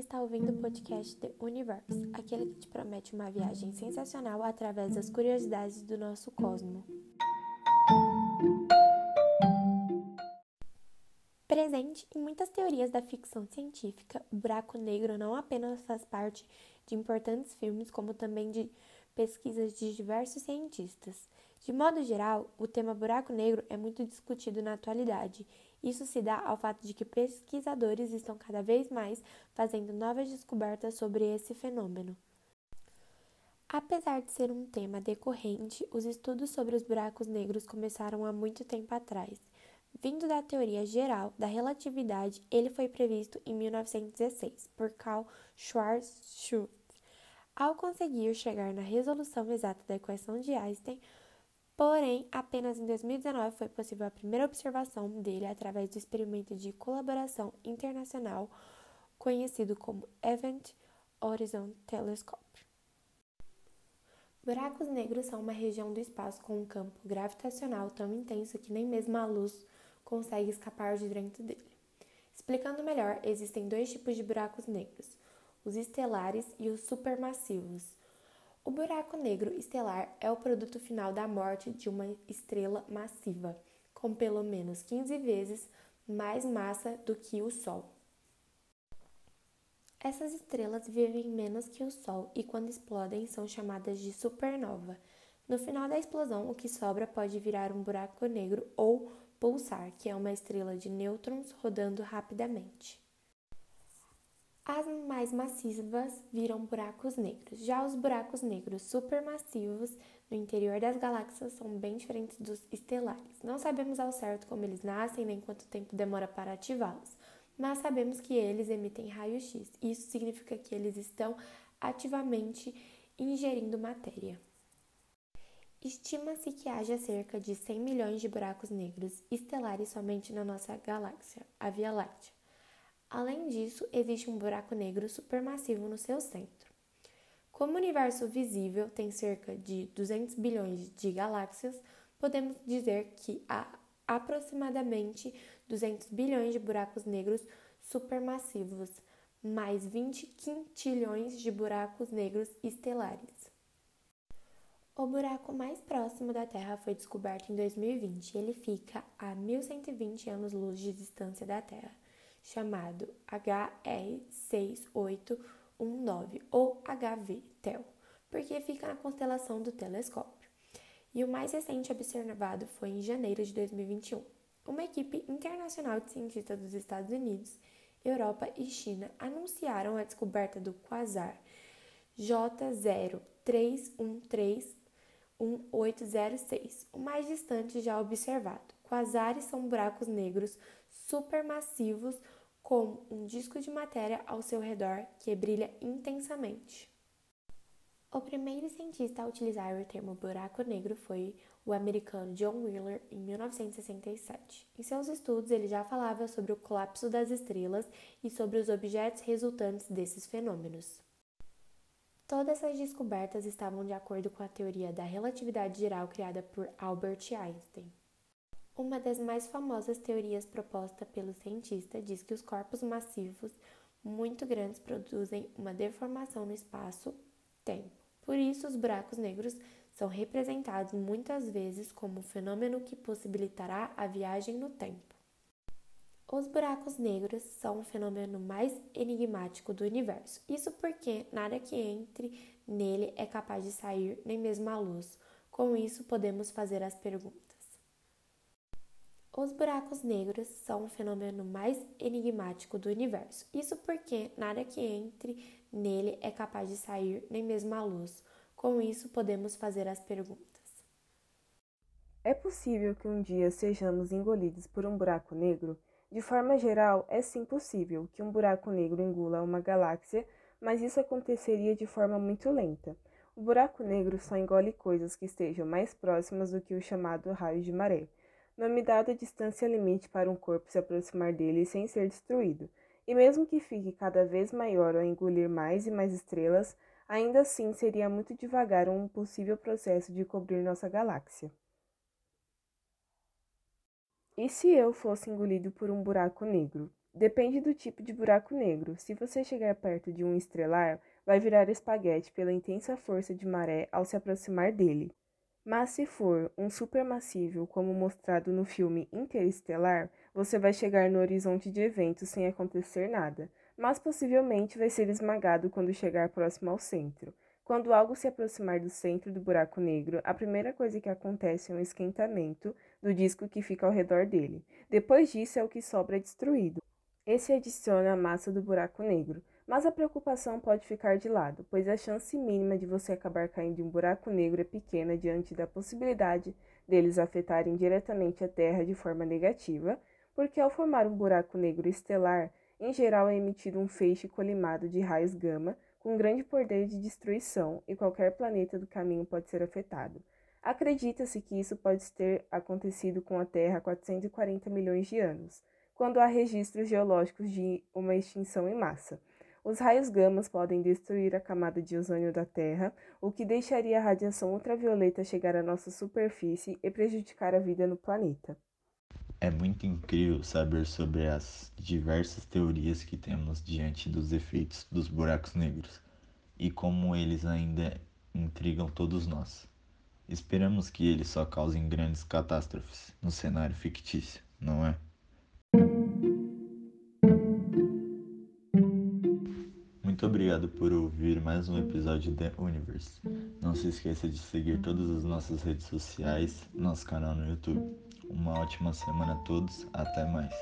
está ouvindo o podcast The Universe, aquele que te promete uma viagem sensacional através das curiosidades do nosso cosmo. Presente em muitas teorias da ficção científica, o buraco negro não apenas faz parte de importantes filmes, como também de pesquisas de diversos cientistas. De modo geral, o tema buraco negro é muito discutido na atualidade. Isso se dá ao fato de que pesquisadores estão cada vez mais fazendo novas descobertas sobre esse fenômeno. Apesar de ser um tema decorrente, os estudos sobre os buracos negros começaram há muito tempo atrás. Vindo da teoria geral da relatividade, ele foi previsto em 1916 por Karl Schwarzschild. Ao conseguir chegar na resolução exata da equação de Einstein, porém, apenas em 2019 foi possível a primeira observação dele através do experimento de colaboração internacional conhecido como Event Horizon Telescope. Buracos negros são uma região do espaço com um campo gravitacional tão intenso que nem mesmo a luz consegue escapar de dentro dele. Explicando melhor, existem dois tipos de buracos negros: os estelares e os supermassivos. O buraco negro estelar é o produto final da morte de uma estrela massiva, com pelo menos 15 vezes mais massa do que o Sol. Essas estrelas vivem menos que o Sol e, quando explodem, são chamadas de supernova. No final da explosão, o que sobra pode virar um buraco negro ou pulsar, que é uma estrela de nêutrons rodando rapidamente. As mais massivas viram buracos negros. Já os buracos negros supermassivos no interior das galáxias são bem diferentes dos estelares. Não sabemos ao certo como eles nascem nem quanto tempo demora para ativá-los, mas sabemos que eles emitem raio-x. Isso significa que eles estão ativamente ingerindo matéria. Estima-se que haja cerca de 100 milhões de buracos negros estelares somente na nossa galáxia, a Via Láctea. Além disso, existe um buraco negro supermassivo no seu centro. Como o universo visível tem cerca de 200 bilhões de galáxias, podemos dizer que há aproximadamente 200 bilhões de buracos negros supermassivos, mais 20 quintilhões de buracos negros estelares. O buraco mais próximo da Terra foi descoberto em 2020 e ele fica a 1120 anos-luz de distância da Terra, chamado HR6819 ou HV-TEL, porque fica na constelação do telescópio. E o mais recente observado foi em janeiro de 2021. Uma equipe internacional de cientistas dos Estados Unidos, Europa e China anunciaram a descoberta do quasar J0313 1806, o mais distante já observado. Quasares são buracos negros supermassivos com um disco de matéria ao seu redor que brilha intensamente. O primeiro cientista a utilizar o termo buraco negro foi o americano John Wheeler em 1967. Em seus estudos, ele já falava sobre o colapso das estrelas e sobre os objetos resultantes desses fenômenos. Todas essas descobertas estavam de acordo com a teoria da relatividade geral criada por Albert Einstein. Uma das mais famosas teorias proposta pelo cientista diz que os corpos massivos muito grandes produzem uma deformação no espaço-tempo. Por isso, os buracos negros são representados muitas vezes como um fenômeno que possibilitará a viagem no tempo. Os buracos negros são o fenômeno mais enigmático do universo. Isso porque nada que entre nele é capaz de sair, nem mesmo a luz. Com isso, podemos fazer as perguntas. Os buracos negros são o fenômeno mais enigmático do universo. Isso porque nada que entre nele é capaz de sair, nem mesmo a luz. Com isso, podemos fazer as perguntas. É possível que um dia sejamos engolidos por um buraco negro? De forma geral, é sim possível que um buraco negro engula uma galáxia, mas isso aconteceria de forma muito lenta. O buraco negro só engole coisas que estejam mais próximas do que o chamado raio de maré, nome dado a distância limite para um corpo se aproximar dele sem ser destruído. E mesmo que fique cada vez maior ao engolir mais e mais estrelas, ainda assim seria muito devagar um possível processo de cobrir nossa galáxia. E se eu fosse engolido por um buraco negro? Depende do tipo de buraco negro. Se você chegar perto de um estrelar, vai virar espaguete pela intensa força de maré ao se aproximar dele. Mas se for um supermassivo, como mostrado no filme Interestelar, você vai chegar no horizonte de eventos sem acontecer nada, mas possivelmente vai ser esmagado quando chegar próximo ao centro. Quando algo se aproximar do centro do buraco negro, a primeira coisa que acontece é um esquentamento do disco que fica ao redor dele. Depois disso é o que sobra destruído. Esse adiciona a massa do buraco negro, mas a preocupação pode ficar de lado, pois a chance mínima de você acabar caindo em um buraco negro é pequena diante da possibilidade deles afetarem diretamente a Terra de forma negativa, porque ao formar um buraco negro estelar, em geral é emitido um feixe colimado de raios gama com grande poder de destruição e qualquer planeta do caminho pode ser afetado. Acredita-se que isso pode ter acontecido com a Terra há 440 milhões de anos, quando há registros geológicos de uma extinção em massa. Os raios gamas podem destruir a camada de ozônio da Terra, o que deixaria a radiação ultravioleta chegar à nossa superfície e prejudicar a vida no planeta. É muito incrível saber sobre as diversas teorias que temos diante dos efeitos dos buracos negros e como eles ainda intrigam todos nós. Esperamos que eles só causem grandes catástrofes no cenário fictício, não é? Muito obrigado por ouvir mais um episódio The Universe. Não se esqueça de seguir todas as nossas redes sociais, nosso canal no YouTube. Uma ótima semana a todos, até mais.